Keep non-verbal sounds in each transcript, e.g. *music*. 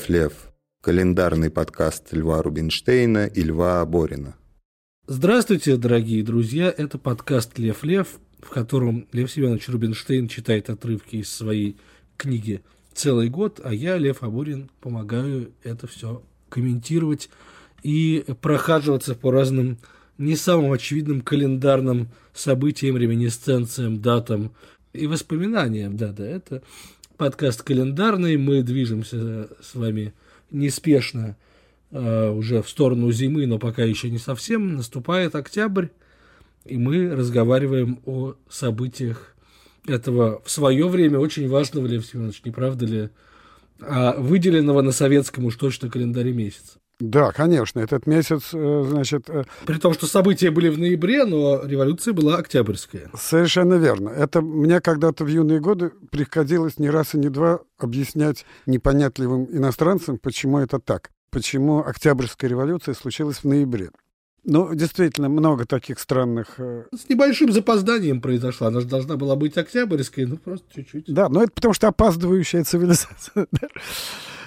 Лев Лев. Календарный подкаст Льва Рубинштейна и Льва Борина. Здравствуйте, дорогие друзья. Это подкаст Лев Лев, в котором Лев Семенович Рубинштейн читает отрывки из своей книги целый год, а я, Лев Абурин, помогаю это все комментировать и прохаживаться по разным не самым очевидным календарным событиям, реминисценциям, датам и воспоминаниям. Да-да, это подкаст календарный, мы движемся с вами неспешно э, уже в сторону зимы, но пока еще не совсем. Наступает октябрь, и мы разговариваем о событиях этого в свое время очень важного, Лев Семенович, не правда ли, а выделенного на советском уж точно календаре месяца. Да, конечно, этот месяц, э, значит... Э, При том, что события были в ноябре, но революция была октябрьская. Совершенно верно. Это мне когда-то в юные годы приходилось не раз и не два объяснять непонятливым иностранцам, почему это так. Почему Октябрьская революция случилась в ноябре. Ну, действительно, много таких странных... Э, С небольшим запозданием произошла. Она же должна была быть октябрьской, ну, просто чуть-чуть. Да, но это потому что опаздывающая цивилизация. *laughs*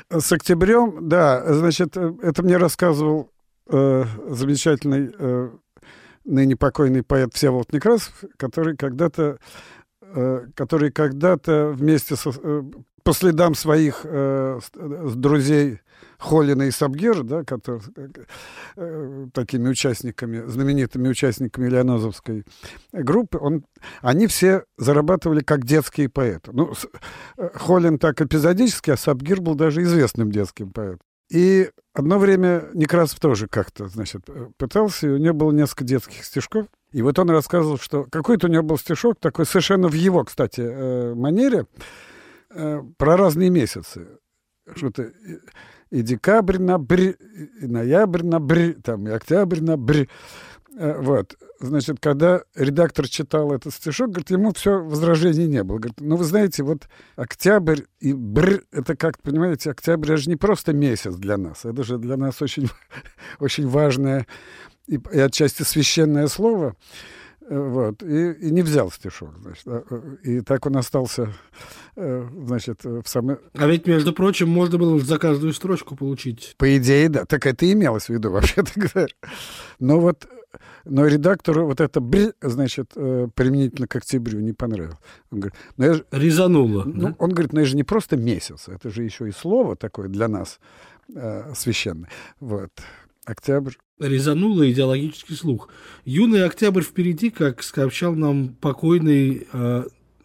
С октябрем, да, значит, э, это мне рассказывал э, замечательный э, ныне покойный поэт Всеволод Некрасов, который когда-то э, который когда-то вместе со, э, по следам своих э, друзей Холлина и Сабгир, да, которые, э, такими участниками, знаменитыми участниками Леонозовской группы, он, они все зарабатывали как детские поэты. Ну, э, Холлин так эпизодически, а Сабгир был даже известным детским поэтом. И одно время Некрасов тоже как-то, значит, э, пытался, и у него было несколько детских стишков. И вот он рассказывал, что какой-то у него был стишок, такой совершенно в его, кстати, э, манере, про разные месяцы. Что-то и декабрь на бр, и ноябрь на бр, там, и октябрь на бр. Э, вот. Значит, когда редактор читал этот стишок, говорит, ему все возражений не было. Говорит, ну, вы знаете, вот октябрь и бр, это как, понимаете, октябрь, это же не просто месяц для нас, это же для нас очень, *laughs* очень важное и, и отчасти священное слово. Э, вот, и, и не взял стишок, значит. Э, и так он остался, э, значит, в самой... А ведь, между прочим, можно было за каждую строчку получить. По идее, да. Так это и имелось в виду, *laughs* вообще-то говоря. Но вот но редактору вот это бр, значит, применительно к октябрю не понравилось. Он говорит, ну я же... Резануло. Ну, да? Он говорит, ну это же не просто месяц, это же еще и слово такое для нас э, священное. Вот. Октябрь резануло идеологический слух. Юный октябрь впереди, как сообщал нам покойный э,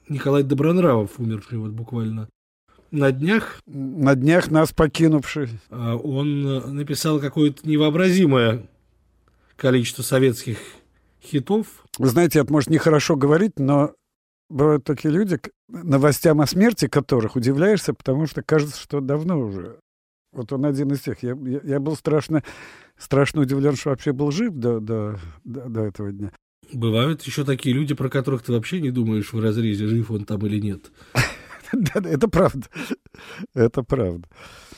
Николай Добронравов, умерший вот буквально на днях. На днях нас покинувший. Э, он написал какое-то невообразимое количество советских хитов. Вы знаете, это может нехорошо говорить, но бывают такие люди, новостям о смерти которых удивляешься, потому что кажется, что давно уже. Вот он один из тех. Я, я, я был страшно страшно удивлен, что вообще был жив до, до, до, до этого дня. Бывают еще такие люди, про которых ты вообще не думаешь в разрезе, жив он там или нет. *laughs* Да, это правда. Это правда.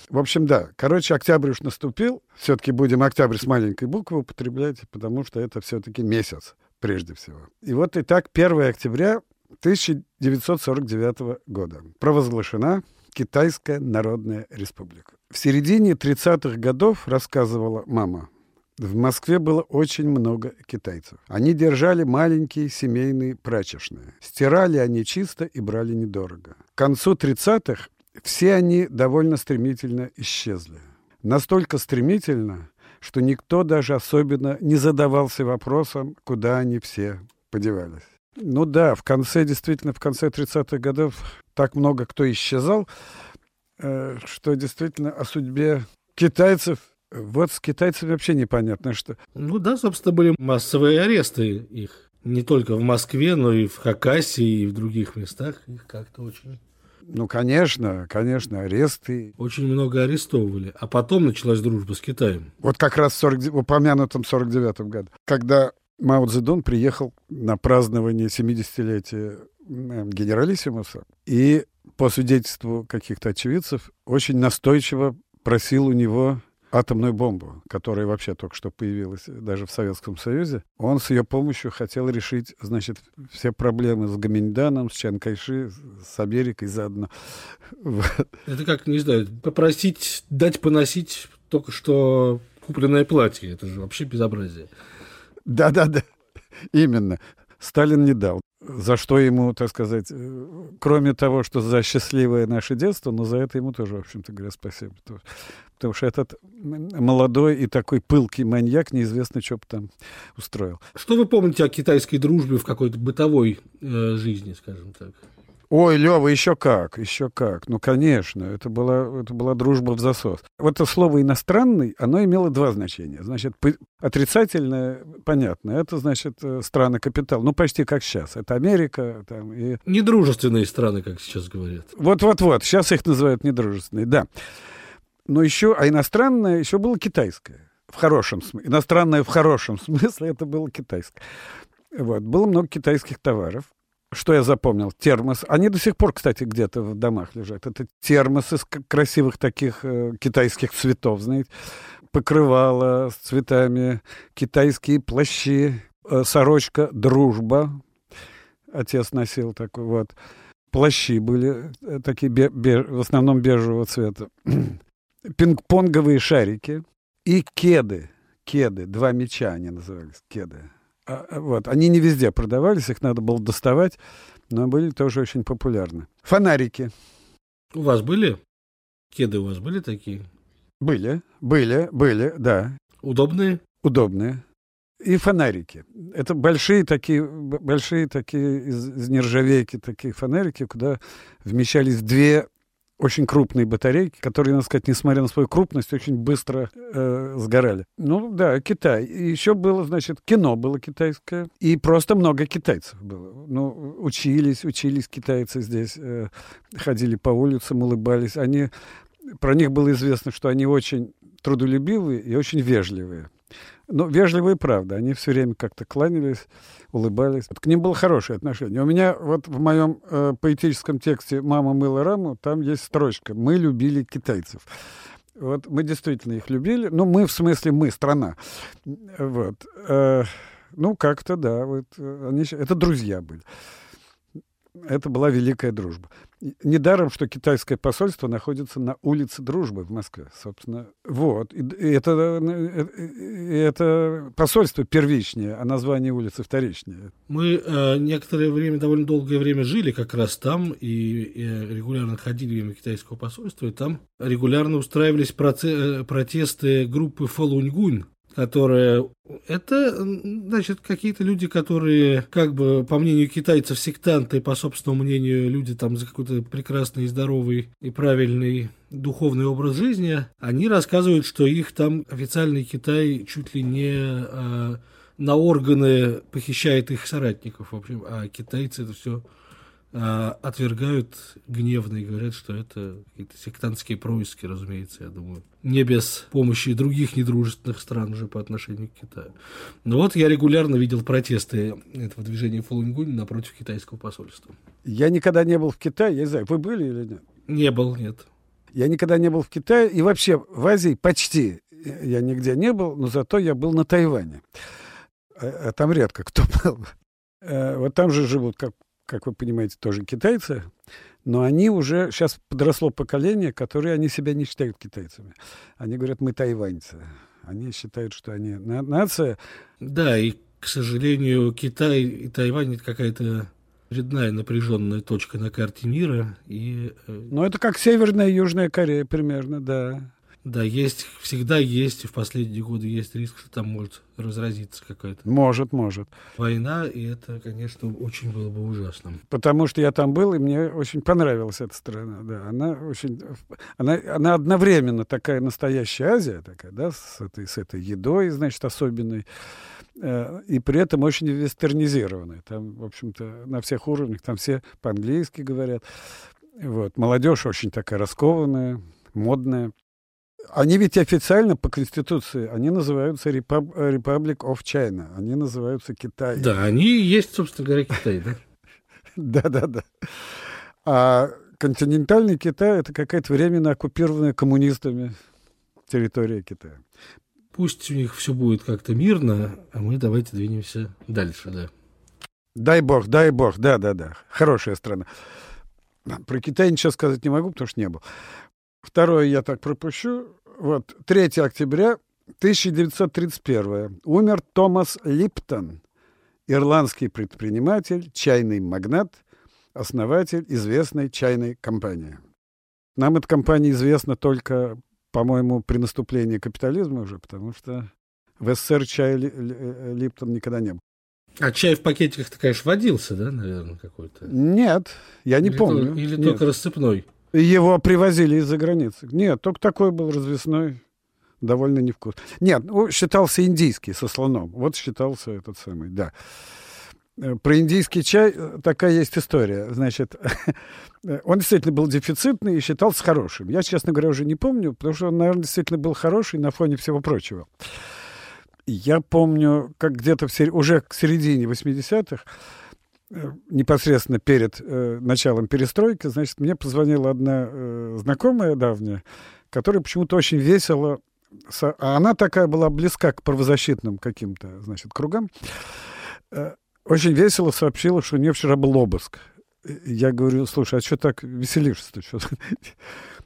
В общем, да. Короче, октябрь уж наступил. Все-таки будем октябрь с маленькой буквы употреблять, потому что это все-таки месяц, прежде всего. И вот и так 1 октября 1949 года провозглашена Китайская Народная Республика. В середине 30-х годов, рассказывала мама, в Москве было очень много китайцев. Они держали маленькие семейные прачечные. Стирали они чисто и брали недорого. К концу 30-х все они довольно стремительно исчезли. Настолько стремительно, что никто даже особенно не задавался вопросом, куда они все подевались. Ну да, в конце, действительно, в конце 30-х годов так много кто исчезал, что действительно о судьбе китайцев вот с китайцами вообще непонятно, что. Ну да, собственно, были массовые аресты их. Не только в Москве, но и в Хакасии, и в других местах. Их как-то очень... Ну, конечно, конечно, аресты. Очень много арестовывали. А потом началась дружба с Китаем. Вот как раз в 40, упомянутом 49-м году, когда Мао Цзэдун приехал на празднование 70-летия генералиссимуса и по свидетельству каких-то очевидцев очень настойчиво просил у него атомную бомбу, которая вообще только что появилась даже в Советском Союзе, он с ее помощью хотел решить, значит, все проблемы с Гаминьданом, с Чанкайши, с Америкой заодно. *laughs* Это как, не знаю, попросить, дать поносить только что купленное платье. Это же вообще безобразие. Да-да-да, именно. Сталин не дал. За что ему, так сказать, э, кроме того, что за счастливое наше детство, но за это ему тоже, в общем-то говоря, спасибо. Потому что этот молодой и такой пылкий маньяк неизвестно, что бы там устроил. Что вы помните о китайской дружбе в какой-то бытовой э, жизни, скажем так? Ой, Лева, еще как, еще как. Ну, конечно, это была, это была дружба в засос. Вот это слово «иностранный», оно имело два значения. Значит, отрицательное, понятно, это, значит, э, страны капитал. Ну, почти как сейчас. Это Америка. Там, и... Недружественные страны, как сейчас говорят. Вот-вот-вот, сейчас их называют недружественные, да. Но еще, а иностранное еще было китайское. В хорошем смысле. Иностранное в хорошем *laughs* смысле это было китайское. Вот. Было много китайских товаров. Что я запомнил? Термос. Они до сих пор, кстати, где-то в домах лежат. Это термосы из красивых таких э, китайских цветов, знаете. Покрывало с цветами, китайские плащи, э, сорочка «Дружба». Отец носил такой вот. Плащи были э, такие, бе- бе- в основном бежевого цвета. *clears throat* Пинг-понговые шарики и кеды. Кеды. Два мяча они назывались. Кеды вот, они не везде продавались, их надо было доставать, но были тоже очень популярны. Фонарики. У вас были? Кеды у вас были такие? Были, были, были, да. Удобные? Удобные. И фонарики. Это большие такие, большие такие из, из нержавейки такие фонарики, куда вмещались две очень крупные батарейки, которые, надо сказать, несмотря на свою крупность, очень быстро э, сгорали. Ну да, Китай. Еще было, значит, кино было китайское, и просто много китайцев было. Ну, учились, учились китайцы здесь, э, ходили по улицам, улыбались. Они, про них было известно, что они очень трудолюбивые и очень вежливые. Ну, вежливые, правда. Они все время как-то кланялись, улыбались. Вот к ним было хорошее отношение. У меня вот в моем э, поэтическом тексте «Мама мыла раму» там есть строчка «Мы любили китайцев». Вот мы действительно их любили. Ну, мы, в смысле, мы, страна. Вот. Э, ну, как-то, да. Вот, э, они, это друзья были это была великая дружба. Недаром, что китайское посольство находится на улице Дружбы в Москве, собственно. Вот. И это, и это посольство первичнее, а название улицы вторичнее. Мы э, некоторое время, довольно долгое время жили как раз там, и, и регулярно ходили мимо китайского посольства, и там регулярно устраивались э, протесты группы Фалуньгунь, которые это, значит, какие-то люди, которые, как бы, по мнению китайцев, сектанты, по собственному мнению, люди там за какой-то прекрасный, здоровый и правильный духовный образ жизни, они рассказывают, что их там официальный Китай чуть ли не а, на органы похищает их соратников, в общем, а китайцы это все отвергают гневно и говорят, что это какие-то сектантские происки, разумеется, я думаю. Не без помощи других недружественных стран уже по отношению к Китаю. Но вот я регулярно видел протесты этого движения Фалунгунь напротив китайского посольства. Я никогда не был в Китае, я не знаю, вы были или нет? Не был, нет. Я никогда не был в Китае, и вообще в Азии почти я нигде не был, но зато я был на Тайване. А, а там редко кто был. Э, вот там же живут, как как вы понимаете, тоже китайцы, но они уже, сейчас подросло поколение, которые они себя не считают китайцами. Они говорят, мы тайваньцы. Они считают, что они нация. Да, и, к сожалению, Китай и Тайвань это какая-то очередная напряженная точка на карте мира. И... Э, ну, это как Северная и Южная Корея примерно, да. Да, есть, всегда есть, и в последние годы есть риск, что там может разразиться какая-то... Может, может. Война, и это, конечно, очень было бы ужасно. Потому что я там был, и мне очень понравилась эта страна, да. Она очень... Она, она одновременно такая настоящая Азия, такая, да, с этой, с этой едой, значит, особенной, э, и при этом очень вестернизированная. Там, в общем-то, на всех уровнях, там все по-английски говорят. Вот. Молодежь очень такая раскованная, модная. Они ведь официально по Конституции, они называются Republic of China, они называются Китай. Да, они есть, собственно говоря, Китай, да? *laughs* Да-да-да. А континентальный Китай — это какая-то временно оккупированная коммунистами территория Китая. Пусть у них все будет как-то мирно, а мы давайте двинемся дальше, да. Дай бог, дай бог, да, да, да. Хорошая страна. Про Китай ничего сказать не могу, потому что не был. Второе я так пропущу. Вот, 3 октября 1931. Умер Томас Липтон, ирландский предприниматель, чайный магнат, основатель известной чайной компании. Нам эта компания известна только, по-моему, при наступлении капитализма уже, потому что в СССР чай Липтон никогда не был. А чай в пакетиках-то, конечно, водился, да, наверное, какой-то? Нет, я не или помню. То, или Нет. только рассыпной? Его привозили из-за границы. Нет, только такой был развесной, довольно невкусный. Нет, ну, считался индийский со слоном. Вот считался этот самый, да. Э, про индийский чай э, такая есть история. Значит, *laughs* он действительно был дефицитный и считался хорошим. Я, честно говоря, уже не помню, потому что он, наверное, действительно был хороший на фоне всего прочего. Я помню, как где-то в сер... уже к середине 80-х, э, непосредственно перед э, началом перестройки, значит, мне позвонила одна э, знакомая давняя, которая почему-то очень весело, со... а она такая была близка к правозащитным каким-то, значит, кругам, э, очень весело сообщила, что у нее вчера был обыск. Я говорю, слушай, а что так веселишься-то? *laughs*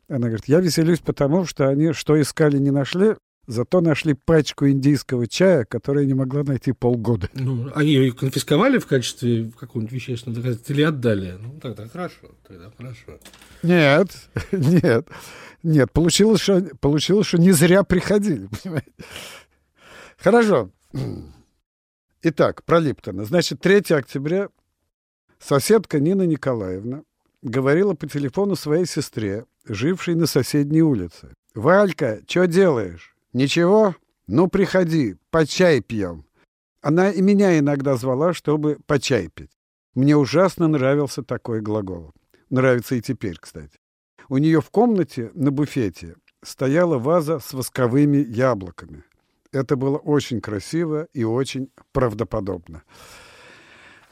Она говорит, я веселюсь потому, что они что искали, не нашли, Зато нашли пачку индийского чая, которую не могла найти полгода. Ну, они ее конфисковали в качестве какого-нибудь вещественного доказательства или отдали? Ну, тогда хорошо, тогда хорошо. Нет, *laughs* нет, нет. Получилось, что, получилось, что не зря приходили, *laughs* понимаете? Хорошо. Итак, про Липтона. Значит, 3 октября соседка Нина Николаевна говорила по телефону своей сестре, жившей на соседней улице. «Валька, что делаешь?» «Ничего? Ну, приходи, по чай пьем». Она и меня иногда звала, чтобы по чай пить. Мне ужасно нравился такой глагол. Нравится и теперь, кстати. У нее в комнате на буфете стояла ваза с восковыми яблоками. Это было очень красиво и очень правдоподобно.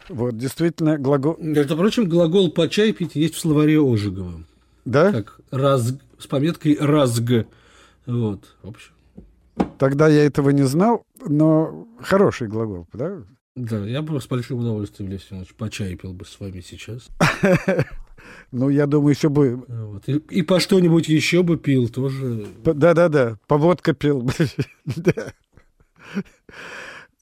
Вот, действительно, глагол... Между прочим, глагол «по чай пить» есть в словаре Ожегова. Да? Как раз с пометкой «разг». Вот, в общем. Тогда я этого не знал, но хороший глагол, да? Да, я бы с большим удовольствием, Лев Семенович, по чай пил бы с вами сейчас. *laughs* Ну, я думаю, еще бы... Вот. И, и по что-нибудь еще бы пил тоже. Да-да-да, по водка пил бы. *laughs*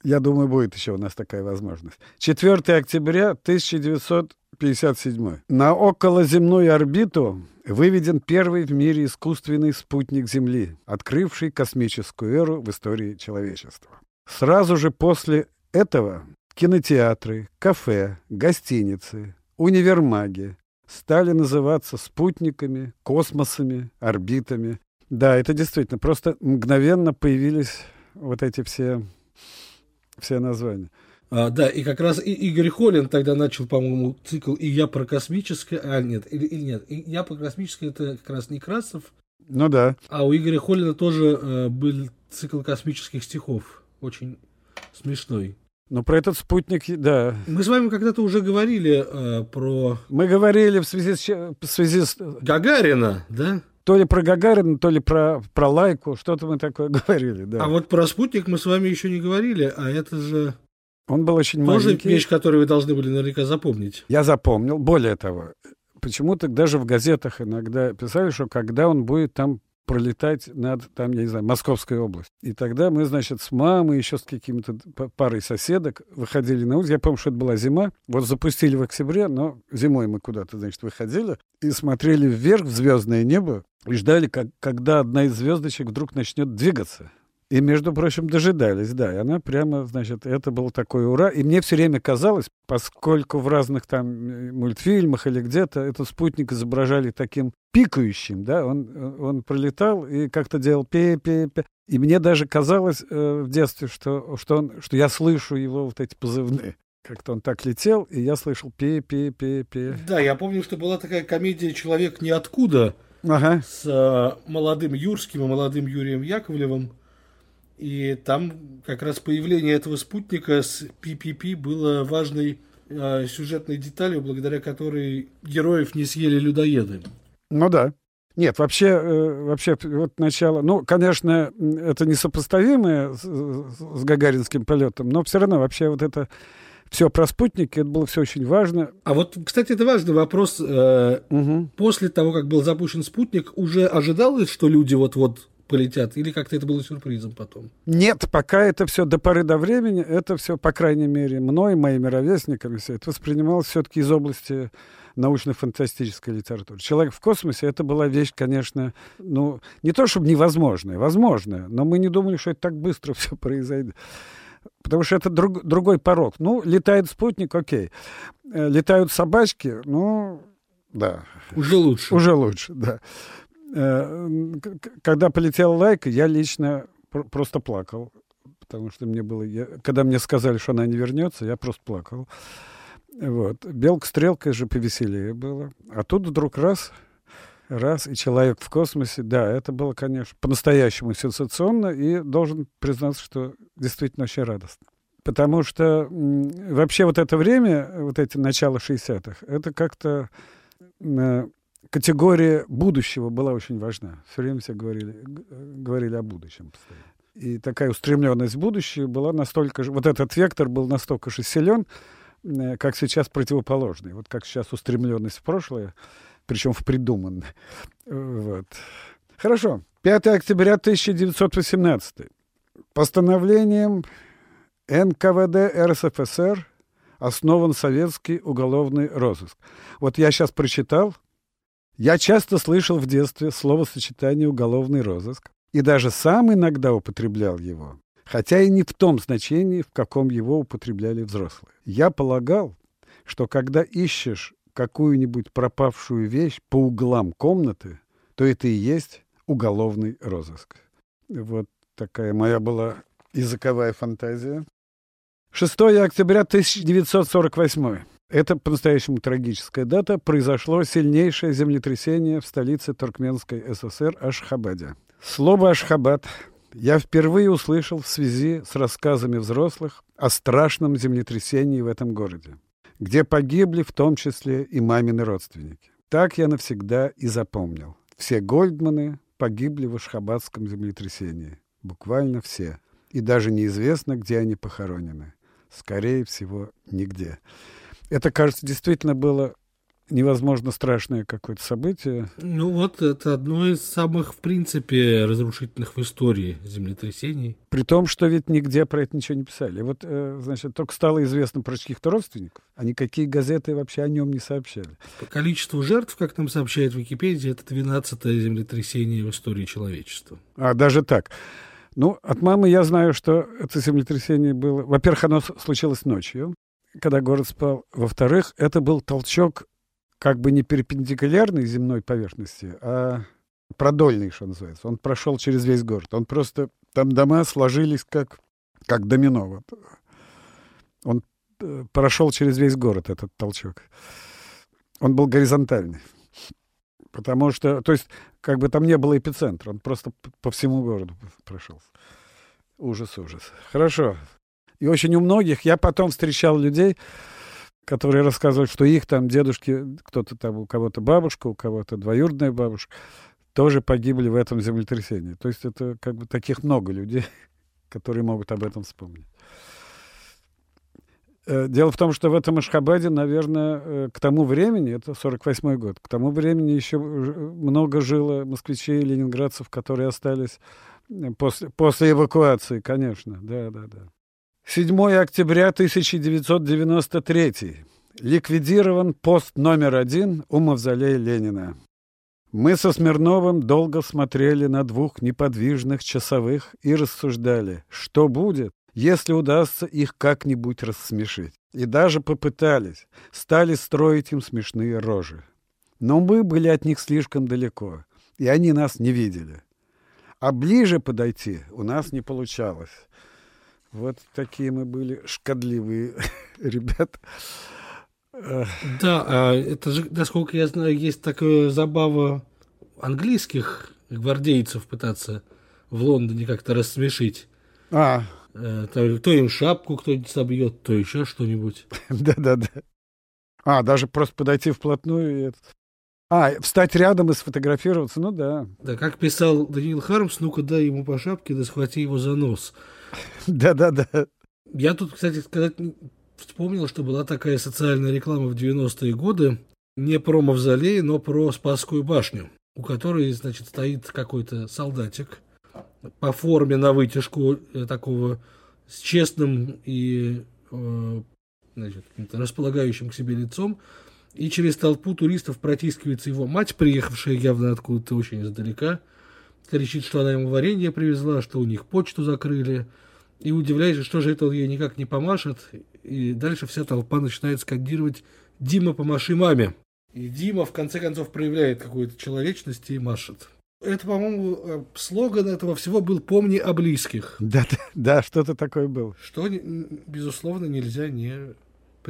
Я думаю, будет еще у нас такая возможность. 4 октября 1957. На околоземную орбиту выведен первый в мире искусственный спутник Земли, открывший космическую эру в истории человечества. Сразу же после этого кинотеатры, кафе, гостиницы, универмаги стали называться спутниками, космосами, орбитами. Да, это действительно, просто мгновенно появились вот эти все, все названия. А, да, и как раз и Игорь Холин тогда начал, по-моему, цикл «И я про космическое», а нет, или, или нет, и «Я про космическое» это как раз Некрасов, Ну да. а у Игоря Холина тоже э, был цикл космических стихов, очень смешной. Но про этот спутник, да. Мы с вами когда-то уже говорили э, про Мы говорили в связи с, в связи с Гагарина, да? то ли про Гагарина, то ли про, про Лайку, что-то мы такое *laughs* говорили, да. А вот про спутник мы с вами еще не говорили, а это же Он был очень тоже маленький. вещь, которую вы должны были наверняка запомнить. Я запомнил. Более того, почему-то даже в газетах иногда писали, что когда он будет там пролетать над, там, я не знаю, Московской областью. И тогда мы, значит, с мамой, еще с какими-то парой соседок выходили на улицу. Я помню, что это была зима. Вот запустили в октябре, но зимой мы куда-то, значит, выходили и смотрели вверх в звездное небо и ждали, как, когда одна из звездочек вдруг начнет двигаться. И, между прочим, дожидались, да. И она прямо, значит, это был такой ура. И мне все время казалось, поскольку в разных там э, мультфильмах или где-то этот спутник изображали таким пикающим, да, он, он пролетал и как-то делал пе-пе-пе. И мне даже казалось э, в детстве, что, что, он, что я слышу его вот эти позывные. Как-то он так летел, и я слышал пе-пе-пе-пе. Да, я помню, что была такая комедия «Человек ниоткуда» Ага. с э, молодым Юрским и молодым Юрием Яковлевым. И там как раз появление этого спутника с PPP было важной э, сюжетной деталью, благодаря которой героев не съели людоеды. Ну да. Нет, вообще, э, вообще вот начало, ну, конечно, это несопоставимое с, с гагаринским полетом, но все равно вообще вот это все про спутники, это было все очень важно. А вот, кстати, это важный вопрос. Угу. После того, как был запущен спутник, уже ожидалось, что люди вот-вот полетят, или как-то это было сюрпризом потом? Нет, пока это все до поры до времени, это все, по крайней мере, мной, моими ровесниками, все это воспринималось все-таки из области научно-фантастической литературы. «Человек в космосе» — это была вещь, конечно, ну, не то чтобы невозможная, возможная, но мы не думали, что это так быстро *laughs* все произойдет. Потому что это друг, другой порог. Ну, летает спутник, окей. Э, летают собачки, ну, да. Уже лучше. Уже лучше, да. Э, когда полетела лайка, я лично просто плакал. Потому что мне было... Я, когда мне сказали, что она не вернется, я просто плакал. Вот. Белка-стрелка же повеселее было. А тут вдруг раз раз, и человек в космосе, да, это было, конечно, по-настоящему сенсационно, и должен признаться, что действительно очень радостно. Потому что вообще вот это время, вот эти начало 60-х, это как-то э, категория будущего была очень важна. Все время все говорили, говорили о будущем. И такая устремленность в будущее была настолько же, вот этот вектор был настолько же силен, э, как сейчас противоположный. Вот как сейчас устремленность в прошлое, причем в придуманное. Вот. Хорошо. 5 октября 1918. Постановлением НКВД РСФСР основан советский уголовный розыск. Вот я сейчас прочитал. Я часто слышал в детстве словосочетание «уголовный розыск» и даже сам иногда употреблял его, хотя и не в том значении, в каком его употребляли взрослые. Я полагал, что когда ищешь какую-нибудь пропавшую вещь по углам комнаты, то это и есть уголовный розыск. Вот такая моя была языковая фантазия. 6 октября 1948. Это по-настоящему трагическая дата. Произошло сильнейшее землетрясение в столице Туркменской ССР Ашхабаде. Слово «Ашхабад» я впервые услышал в связи с рассказами взрослых о страшном землетрясении в этом городе где погибли в том числе и мамины родственники. Так я навсегда и запомнил. Все Гольдманы погибли в Ашхабадском землетрясении. Буквально все. И даже неизвестно, где они похоронены. Скорее всего, нигде. Это, кажется, действительно было невозможно страшное какое-то событие. Ну вот, это одно из самых, в принципе, разрушительных в истории землетрясений. При том, что ведь нигде про это ничего не писали. Вот, э, значит, только стало известно про чьих-то родственников, а никакие газеты вообще о нем не сообщали. По количеству жертв, как нам сообщает Википедия, это 12-е землетрясение в истории человечества. А, даже так. Ну, от мамы я знаю, что это землетрясение было... Во-первых, оно случилось ночью, когда город спал. Во-вторых, это был толчок как бы не перпендикулярной земной поверхности, а продольный, что называется. Он прошел через весь город. Он просто... Там дома сложились как, как домино. Вот. Он э, прошел через весь город, этот толчок. Он был горизонтальный. Потому что, то есть, как бы там не было эпицентра, он просто по всему городу прошел. Ужас, ужас. Хорошо. И очень у многих, я потом встречал людей, которые рассказывают, что их там дедушки, кто-то там, у кого-то бабушка, у кого-то двоюродная бабушка, тоже погибли в этом землетрясении. То есть это как бы таких много людей, *laughs* которые могут об этом вспомнить. Э, дело в том, что в этом Ашхабаде, наверное, э, к тому времени, это 48 год, к тому времени еще много жило москвичей и ленинградцев, которые остались э, после, после эвакуации, конечно, да, да, да. 7 октября 1993. Ликвидирован пост номер один у мавзолея Ленина. Мы со Смирновым долго смотрели на двух неподвижных часовых и рассуждали, что будет, если удастся их как-нибудь рассмешить. И даже попытались, стали строить им смешные рожи. Но мы были от них слишком далеко, и они нас не видели. А ближе подойти у нас не получалось. Вот такие мы были шкодливые *laughs* ребята. Да, а это же, насколько я знаю, есть такая забава английских гвардейцев пытаться в Лондоне как-то рассмешить. А. Э, то, то им шапку кто-нибудь собьет, то еще что-нибудь. *laughs* Да-да-да. А, даже просто подойти вплотную и А, встать рядом и сфотографироваться, ну да. Да, как писал Даниил Хармс, ну-ка дай ему по шапке, да схвати его за нос. Да-да-да. Я тут, кстати, сказать, вспомнил, что была такая социальная реклама в 90-е годы, не про мавзолей, но про Спасскую башню, у которой, значит, стоит какой-то солдатик по форме на вытяжку э, такого с честным и э, значит, располагающим к себе лицом, и через толпу туристов протискивается его мать, приехавшая явно откуда-то очень издалека, кричит, что она ему варенье привезла, что у них почту закрыли, и удивляется, что же это он ей никак не помашет, и дальше вся толпа начинает скандировать «Дима, помаши маме!» И Дима в конце концов проявляет какую-то человечность и машет. Это, по-моему, э, слоган этого всего был «Помни о близких». Да, да, да что-то такое было. Что, безусловно, нельзя не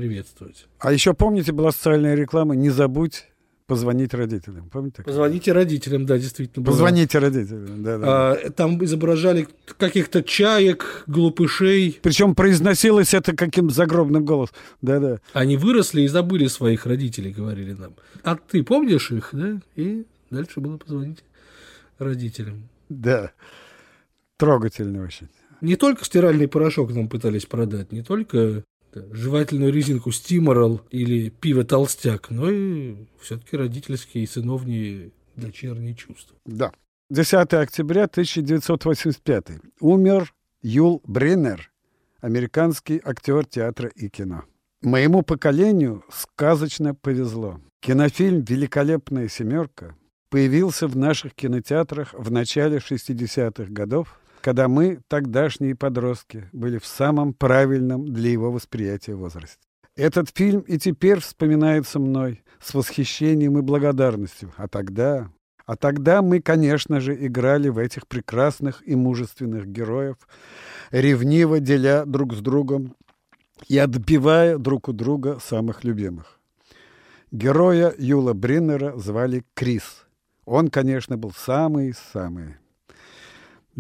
приветствовать. А еще помните, была социальная реклама «Не забудь позвонить родителям». Помните? Позвоните родителям, да, действительно. Была. Позвоните родителям, да, да. А, там изображали каких-то чаек, глупышей. Причем произносилось это каким загробным голосом. Да, да. Они выросли и забыли своих родителей, говорили нам. А ты помнишь их, да? И дальше было позвонить родителям. Да. Трогательно очень. Не только стиральный порошок нам пытались продать, не только жевательную резинку Стиморал или пиво Толстяк, но и все-таки родительские и сыновние дочерние чувства. Да. 10 октября 1985. Умер Юл Бриннер, американский актер театра и кино. Моему поколению сказочно повезло. Кинофильм «Великолепная семерка» появился в наших кинотеатрах в начале 60-х годов когда мы, тогдашние подростки, были в самом правильном для его восприятия возрасте. Этот фильм и теперь вспоминается мной с восхищением и благодарностью. А тогда... А тогда мы, конечно же, играли в этих прекрасных и мужественных героев, ревниво деля друг с другом и отбивая друг у друга самых любимых. Героя Юла Бриннера звали Крис. Он, конечно, был самый-самый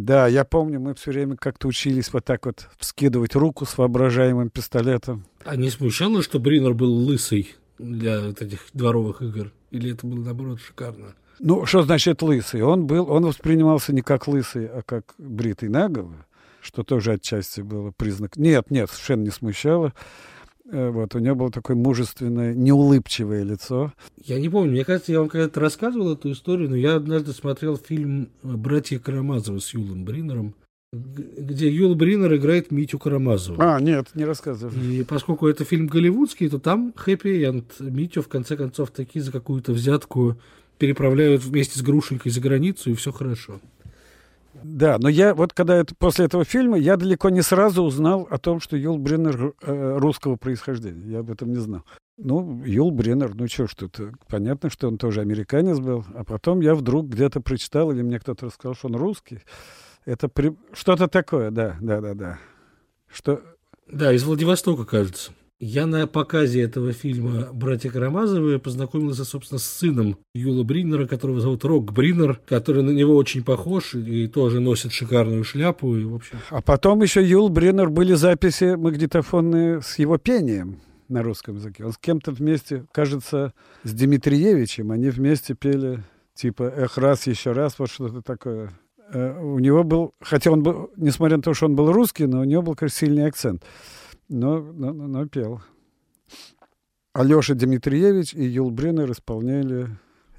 да, я помню, мы все время как-то учились вот так вот вскидывать руку с воображаемым пистолетом. А не смущало, что Бринер был лысый для вот этих дворовых игр? Или это было, наоборот, шикарно? Ну, что значит лысый? Он был, он воспринимался не как лысый, а как бритый наголо, что тоже отчасти было признак. Нет, нет, совершенно не смущало. Э, вот, у него было такое мужественное, неулыбчивое лицо. Я не помню, мне кажется, я вам когда-то рассказывал эту историю, но я однажды смотрел фильм «Братья Карамазовы» с Юлом Бринером, где Юл Бринер играет Митю Карамазова. А, нет, не рассказывай. И поскольку это фильм голливудский, то там хэппи-энд. Митю, в конце концов, такие за какую-то взятку переправляют вместе с Грушенькой за границу, и все хорошо. Да, но я вот когда это, после этого фильма, я далеко не сразу узнал о том, что Юл Бреннер э, русского происхождения. Я об этом не знал. Ну, Юл Бреннер, ну что ж тут, понятно, что он тоже американец был. А потом я вдруг где-то прочитал, или мне кто-то рассказал, что он русский. Это при... что-то такое, да, да, да, да. Что... Да, из Владивостока, кажется. Я на показе этого фильма «Братья Карамазовы» познакомился, собственно, с сыном Юла Бриннера, которого зовут Рок Бриннер, который на него очень похож и тоже носит шикарную шляпу. И, в общем... А потом еще Юл Бриннер были записи магнитофонные с его пением на русском языке. Он с кем-то вместе, кажется, с Дмитриевичем, они вместе пели типа «Эх, раз, еще раз», вот что-то такое. Э, у него был, хотя он был, несмотря на то, что он был русский, но у него был, конечно, сильный акцент но, но, но пел. Алеша Дмитриевич и Юл Бринер исполняли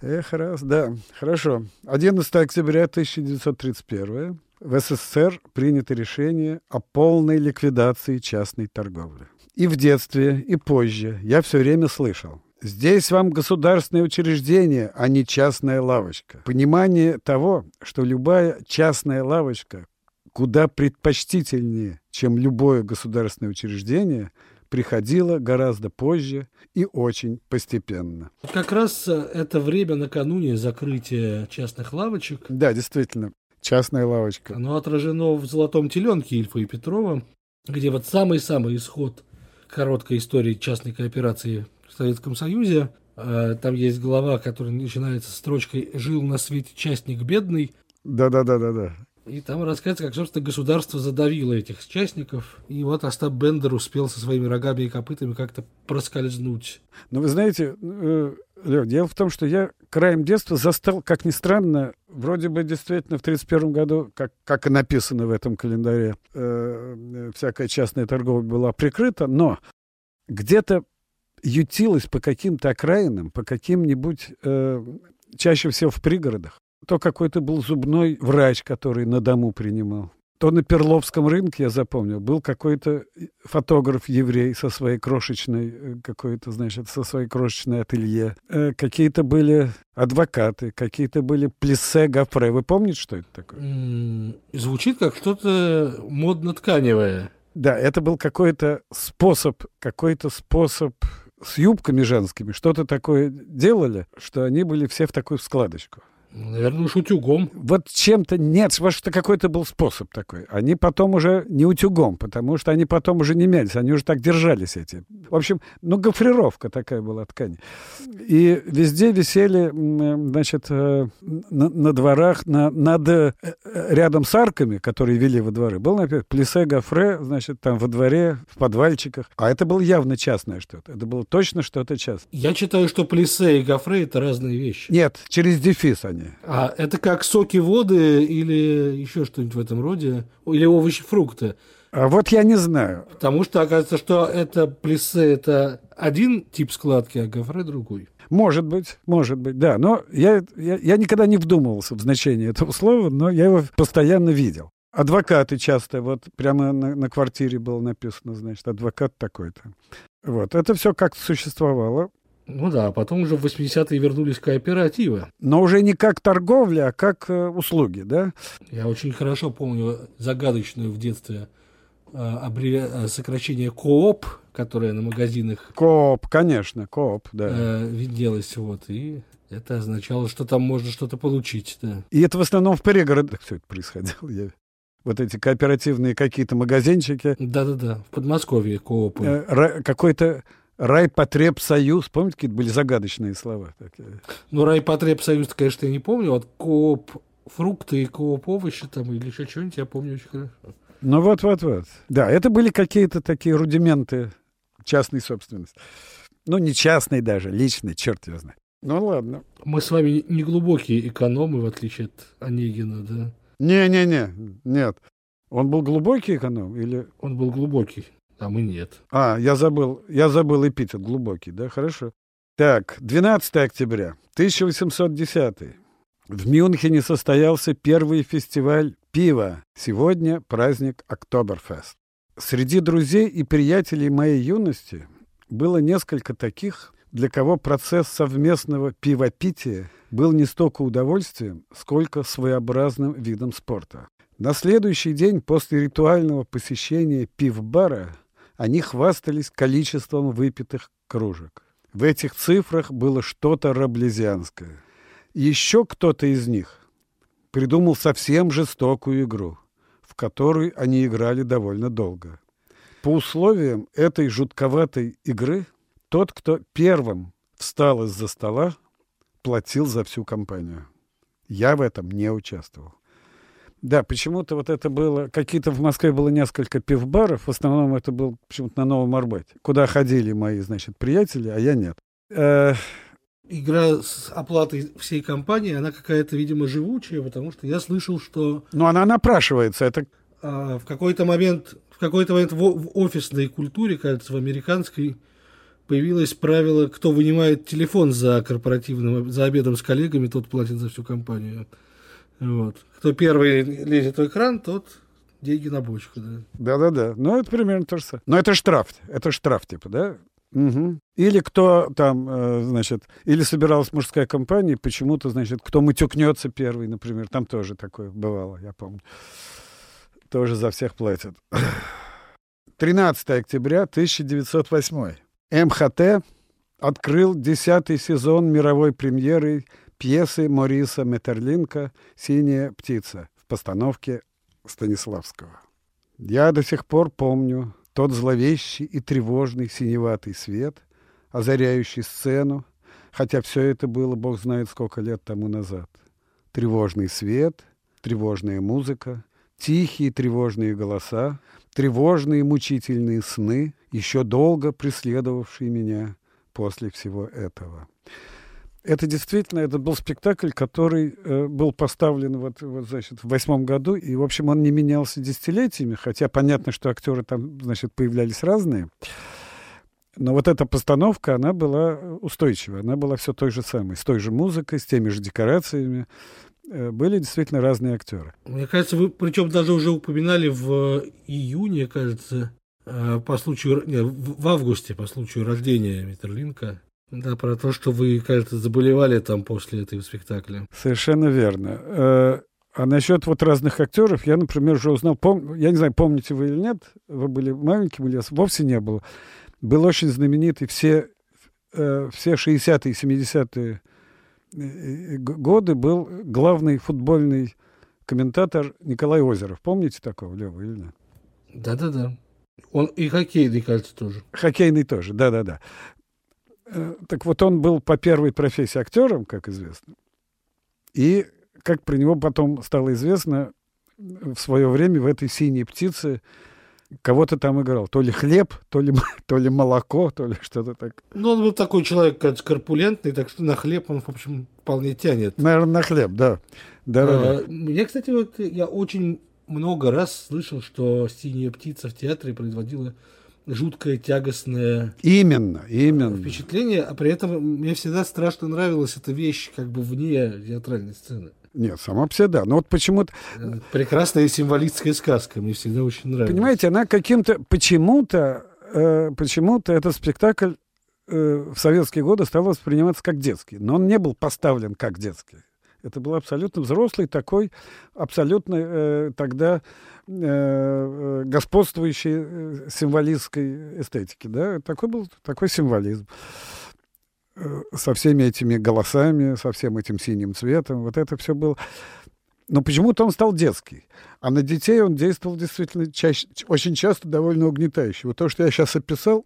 Эх, раз, да, хорошо. 11 октября 1931 в СССР принято решение о полной ликвидации частной торговли. И в детстве, и позже я все время слышал. Здесь вам государственное учреждение, а не частная лавочка. Понимание того, что любая частная лавочка куда предпочтительнее, чем любое государственное учреждение, приходило гораздо позже и очень постепенно. Как раз э, это время накануне закрытия частных лавочек. Да, действительно, частная лавочка. Оно отражено в «Золотом теленке» Ильфа и Петрова, где вот самый-самый исход короткой истории частной кооперации в Советском Союзе. Э, там есть глава, которая начинается строчкой «Жил на свете частник бедный». Да-да-да-да-да. И там рассказывается, как, собственно, государство задавило этих участников. И вот Остап Бендер успел со своими рогами и копытами как-то проскользнуть. Но вы знаете, э, Лев, дело в том, что я краем детства застал, как ни странно, вроде бы действительно в 1931 году, как, как и написано в этом календаре, э, всякая частная торговля была прикрыта, но где-то ютилась по каким-то окраинам, по каким-нибудь, э, чаще всего в пригородах. То какой-то был зубной врач, который на дому принимал то на Перловском рынке, я запомнил, был какой-то фотограф-еврей со своей крошечной, э, какой-то, значит, со своей крошечной ателье. Э, какие-то были адвокаты, какие-то были плесе гафре. Вы помните, что это такое? Звучит как что-то модно-тканевое. Да, это был какой-то способ, какой-то способ с юбками женскими, что-то такое делали, что они были все в такую складочку. Наверное, уж утюгом. Вот чем-то нет, вот что какой-то был способ такой. Они потом уже не утюгом, потому что они потом уже не мялись, они уже так держались эти. В общем, ну, гофрировка такая была ткань. И везде висели, значит, э, на, на дворах, на, над, э, рядом с арками, которые вели во дворы, был написано «Плесе гофре», значит, там во дворе, в подвальчиках. А это было явно частное что-то. Это было точно что-то частное. Я читаю, что плесе и гофре – это разные вещи. Нет, через дефис они питания. А это как соки воды или еще что-нибудь в этом роде? Или овощи, фрукты? А вот я не знаю. Потому что оказывается, что это плесе – это один тип складки, а гофре – другой. Может быть, может быть, да. Но я, я, я никогда не вдумывался в значение этого слова, но я его постоянно видел. Адвокаты часто, вот прямо на, на квартире было написано, значит, адвокат такой-то. Вот, это все как-то существовало. Ну да, а потом уже в 80-е вернулись кооперативы. Но уже не как торговля, а как э, услуги, да? Я очень хорошо помню загадочную в детстве э, аббреви... Э, сокращение КООП, которое на магазинах... КООП, конечно, КООП, да. Э, виделось, вот, и это означало, что там можно что-то получить, да. И это в основном в пригородах все это происходило. Я *laughs* вот эти кооперативные какие-то магазинчики. Да-да-да, в Подмосковье коопы. Э, какой-то Райпотребсоюз. Помните, какие были загадочные слова? Такие? Ну, Райпотребсоюз, конечно, я не помню. Вот Коop фрукты и Коop овощи там или еще что-нибудь я помню очень хорошо. Ну, вот-вот-вот. Да, это были какие-то такие рудименты частной собственности. Ну, не частной даже, личной, черт его знает. Ну, ладно. Мы с вами не глубокие экономы, в отличие от Онегина, да? Не-не-не, нет. Он был глубокий эконом или... Он был глубокий. А мы нет. А, я забыл, я забыл эпитет глубокий, да, хорошо. Так, 12 октября 1810. В Мюнхене состоялся первый фестиваль пива. Сегодня праздник Октоберфест. Среди друзей и приятелей моей юности было несколько таких, для кого процесс совместного пивопития был не столько удовольствием, сколько своеобразным видом спорта. На следующий день после ритуального посещения пивбара они хвастались количеством выпитых кружек. В этих цифрах было что-то раблезианское. Еще кто-то из них придумал совсем жестокую игру, в которую они играли довольно долго. По условиям этой жутковатой игры тот, кто первым встал из-за стола, платил за всю компанию. Я в этом не участвовал. Да, почему-то вот это было... Какие-то в Москве было несколько пивбаров. В основном это был почему-то на Новом Арбате. Куда ходили мои, значит, приятели, а я нет. Э... Игра с оплатой всей компании, она какая-то, видимо, живучая, потому что я слышал, что... Ну, она напрашивается. Это... А, в какой-то момент, в какой-то момент в, в офисной культуре, кажется, в американской, появилось правило, кто вынимает телефон за корпоративным, за обедом с коллегами, тот платит за всю компанию. Вот. Кто первый лезет в экран, тот деньги на бочку. Да. Да-да-да. Ну, это примерно то же самое. Но это штраф. Это штраф, типа, да? Угу. Или кто там, э, значит, или собиралась мужская компания, почему-то, значит, кто мутюкнется первый, например, там тоже такое бывало, я помню. Тоже за всех платят. 13 октября 1908. МХТ открыл десятый сезон мировой премьеры пьесы Мориса Метерлинка «Синяя птица» в постановке Станиславского. Я до сих пор помню тот зловещий и тревожный синеватый свет, озаряющий сцену, хотя все это было, бог знает сколько лет тому назад. Тревожный свет, тревожная музыка, тихие тревожные голоса, тревожные мучительные сны, еще долго преследовавшие меня после всего этого. Это действительно, это был спектакль, который э, был поставлен вот, вот, значит, в восьмом году, и, в общем, он не менялся десятилетиями, хотя понятно, что актеры там, значит, появлялись разные. Но вот эта постановка, она была устойчивая, она была все той же самой, с той же музыкой, с теми же декорациями. Э, были действительно разные актеры. Мне кажется, вы причем даже уже упоминали в июне, кажется, э, по случаю, не, в августе, по случаю рождения Митерлинка, да, про то, что вы, кажется, заболевали там после этого спектакля. Совершенно верно. Э, а насчет вот разных актеров, я, например, уже узнал, пом... я не знаю, помните вы или нет, вы были маленьким или вовсе не было, был очень знаменитый все, э, все 60-е и 70-е э, годы был главный футбольный комментатор Николай Озеров. Помните такого, Лева, или нет? Да-да-да. Он и хоккейный, кажется, тоже. Хоккейный тоже, да-да-да. Э, так вот, он был по первой профессии актером, как известно. И, как про него потом стало известно, в свое время в этой «Синей птице» кого-то там играл. То ли хлеб, то ли, *laughs* то ли молоко, то ли что-то так. Ну, он был такой человек, как корпулентный, так что на хлеб он, в общем, вполне тянет. Наверное, на хлеб, да. да, да, а, да. Я, кстати, вот я очень много раз слышал, что «Синяя птица» в театре производила жуткое, тягостное именно, именно. впечатление, а при этом мне всегда страшно нравилась эта вещь как бы вне театральной сцены. Нет, сама по себе да. Но вот почему-то... Э, прекрасная символическая сказка. Мне всегда очень нравилась. Понимаете, она каким-то... Почему-то... Э, почему-то этот спектакль э, в советские годы стал восприниматься как детский. Но он не был поставлен как детский. Это был абсолютно взрослый такой, абсолютно э, тогда э, э господствующей э, символистской эстетики. Да? Такой был такой символизм со всеми этими голосами, со всем этим синим цветом. Вот это все было. Но почему-то он стал детский. А на детей он действовал действительно чаще, очень часто довольно угнетающе. Вот то, что я сейчас описал,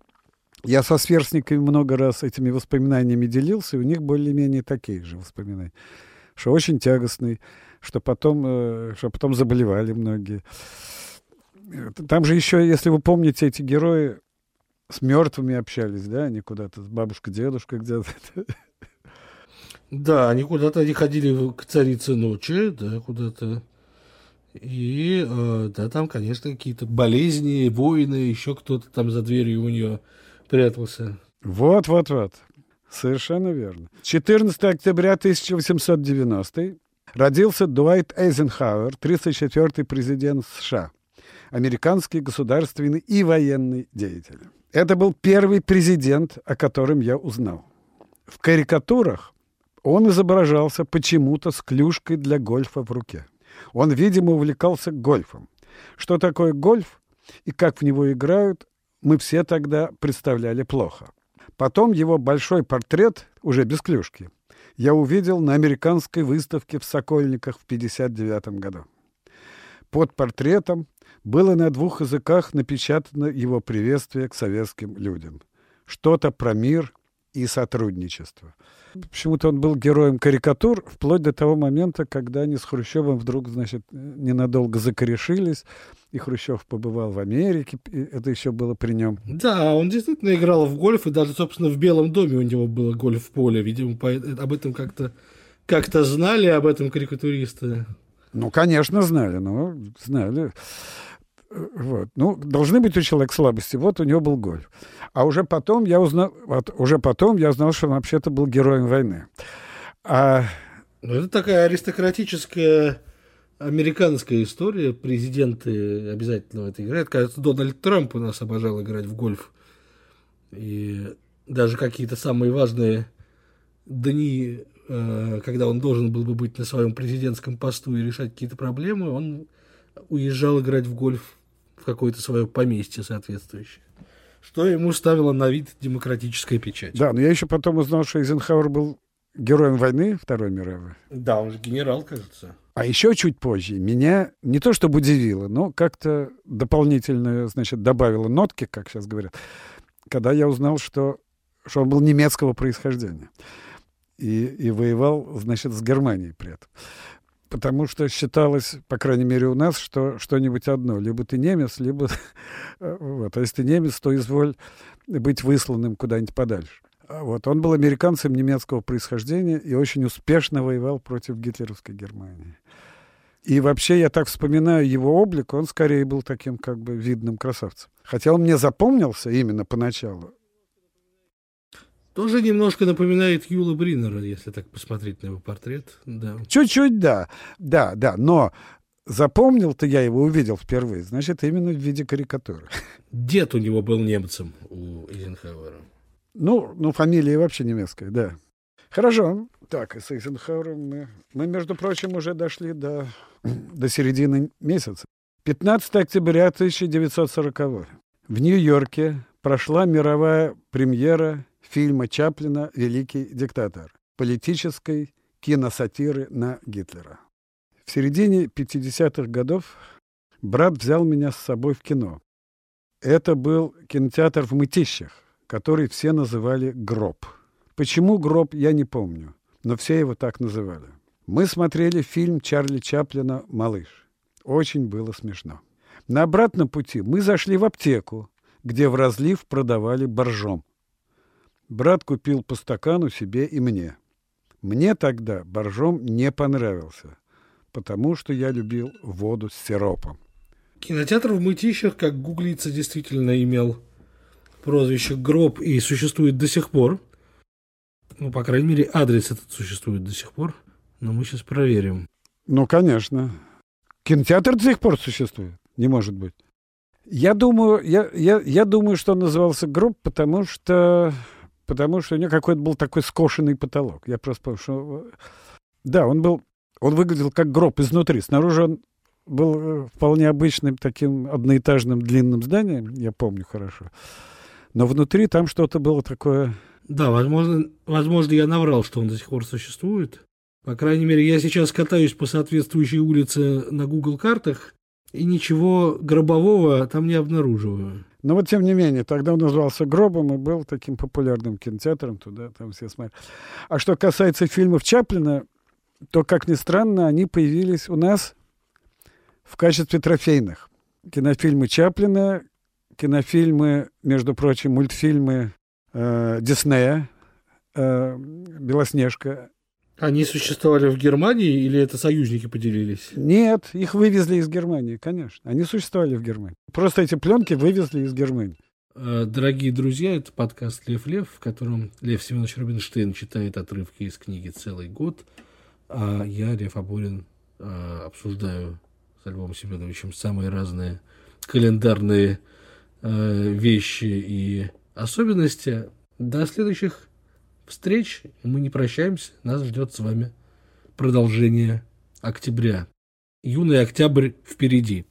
я со сверстниками много раз этими воспоминаниями делился, и у них более-менее такие же воспоминания что очень тягостный, что потом, э, что потом заболевали многие. Там же еще, если вы помните, эти герои с мертвыми общались, да, они куда-то с бабушкой, дедушкой где-то. Да, они куда-то они ходили к царице ночи, да, куда-то. И э, да, там, конечно, какие-то болезни, войны, еще кто-то там за дверью у нее прятался. Вот, вот, вот. Совершенно верно. 14 октября 1890 родился Дуайт Эйзенхауэр, 34-й президент США, американский государственный и военный деятель. Это был первый президент, о котором я узнал. В карикатурах он изображался почему-то с клюшкой для гольфа в руке. Он, видимо, увлекался гольфом. Что такое гольф и как в него играют, мы все тогда представляли плохо. Потом его большой портрет, уже без клюшки, я увидел на американской выставке в Сокольниках в 1959 году. Под портретом было на двух языках напечатано его приветствие к советским людям. Что-то про мир и сотрудничество. Почему-то он был героем карикатур вплоть до того момента, когда они с Хрущевым вдруг, значит, ненадолго закорешились, и Хрущев побывал в Америке, это еще было при нем. Да, он действительно играл в гольф, и даже, собственно, в Белом доме у него было гольф-поле. Видимо, по, об этом как-то как знали, об этом карикатуристы. Ну, конечно, знали, но знали. Вот. Ну, должны быть у человека слабости. Вот у него был гольф. А уже потом я узнал, вот, уже потом я узнал, что он вообще-то был героем войны. А... Ну, это такая аристократическая американская история. Президенты обязательно в это играют. Кажется, Дональд Трамп у нас обожал играть в гольф. И даже какие-то самые важные дни, э, когда он должен был бы быть на своем президентском посту и решать какие-то проблемы, он уезжал играть в гольф в какое-то свое поместье соответствующее. Что ему ставило на вид демократическая печать. Да, но я еще потом узнал, что Эйзенхауэр был героем войны Второй мировой. Да, он же генерал, кажется. А еще чуть позже меня не то чтобы удивило, но как-то дополнительно, значит, добавило нотки, как сейчас говорят, когда я узнал, что, что он был немецкого происхождения и, и воевал, значит, с Германией при этом. Потому что считалось, по крайней мере у нас, что что-нибудь одно. Либо ты немец, либо... *laughs* вот. А если ты немец, то изволь быть высланным куда-нибудь подальше. А вот. Он был американцем немецкого происхождения и очень успешно воевал против гитлеровской Германии. И вообще, я так вспоминаю его облик, он скорее был таким как бы видным красавцем. Хотя он мне запомнился именно поначалу. Тоже немножко напоминает Юла Бриннера, если так посмотреть на его портрет. Да. Чуть-чуть, да. Да, да. Но запомнил-то я его, увидел впервые, значит, именно в виде карикатуры. Дед у него был немцем, у Эйзенхауэра. Ну, ну, фамилия вообще немецкая, да. Хорошо. Так, с Эйзенхауэром мы, мы, между прочим, уже дошли до, *clears throat* до середины месяца. 15 октября 1940 в Нью-Йорке прошла мировая премьера фильма Чаплина «Великий диктатор» политической киносатиры на Гитлера. В середине 50-х годов брат взял меня с собой в кино. Это был кинотеатр в Мытищах, который все называли «Гроб». Почему «Гроб» я не помню, но все его так называли. Мы смотрели фильм Чарли Чаплина «Малыш». Очень было смешно. На обратном пути мы зашли в аптеку, где в разлив продавали боржом. Брат купил по стакану себе и мне. Мне тогда боржом не понравился, потому что я любил воду с сиропом. Кинотеатр в Мытищах, как гуглится, действительно имел прозвище «Гроб» и существует до сих пор. Ну, по крайней мере, адрес этот существует до сих пор. Но мы сейчас проверим. Ну, конечно. Кинотеатр до сих пор существует. Не может быть. Я думаю, я, я, я думаю, что он назывался «Гроб», потому что, потому что у него какой-то был такой скошенный потолок. Я просто помню, что... Да, он был... Он выглядел как гроб изнутри. Снаружи он был э, вполне обычным таким одноэтажным длинным зданием, я помню хорошо. Но внутри там что-то было такое... Да, возможно, возможно, я наврал, что он до сих пор существует. По крайней мере, я сейчас катаюсь по соответствующей улице на Google картах, и ничего гробового там не обнаруживаю. Но вот тем не менее, тогда он назывался «Гробом» и был таким популярным кинотеатром, туда там все смотрели. А что касается фильмов Чаплина, то, как ни странно, они появились у нас в качестве трофейных. Кинофильмы Чаплина, кинофильмы, между прочим, мультфильмы э, Диснея, э, «Белоснежка», они существовали в Германии или это союзники поделились? Нет, их вывезли из Германии, конечно. Они существовали в Германии. Просто эти пленки вывезли из Германии. Э, дорогие друзья, это подкаст «Лев Лев», в котором Лев Семенович Рубинштейн читает отрывки из книги «Целый год», а я, Лев Абурин, э, обсуждаю с Львом Семеновичем самые разные календарные э, вещи и особенности. До следующих встреч. Мы не прощаемся. Нас ждет с вами продолжение октября. Юный октябрь впереди.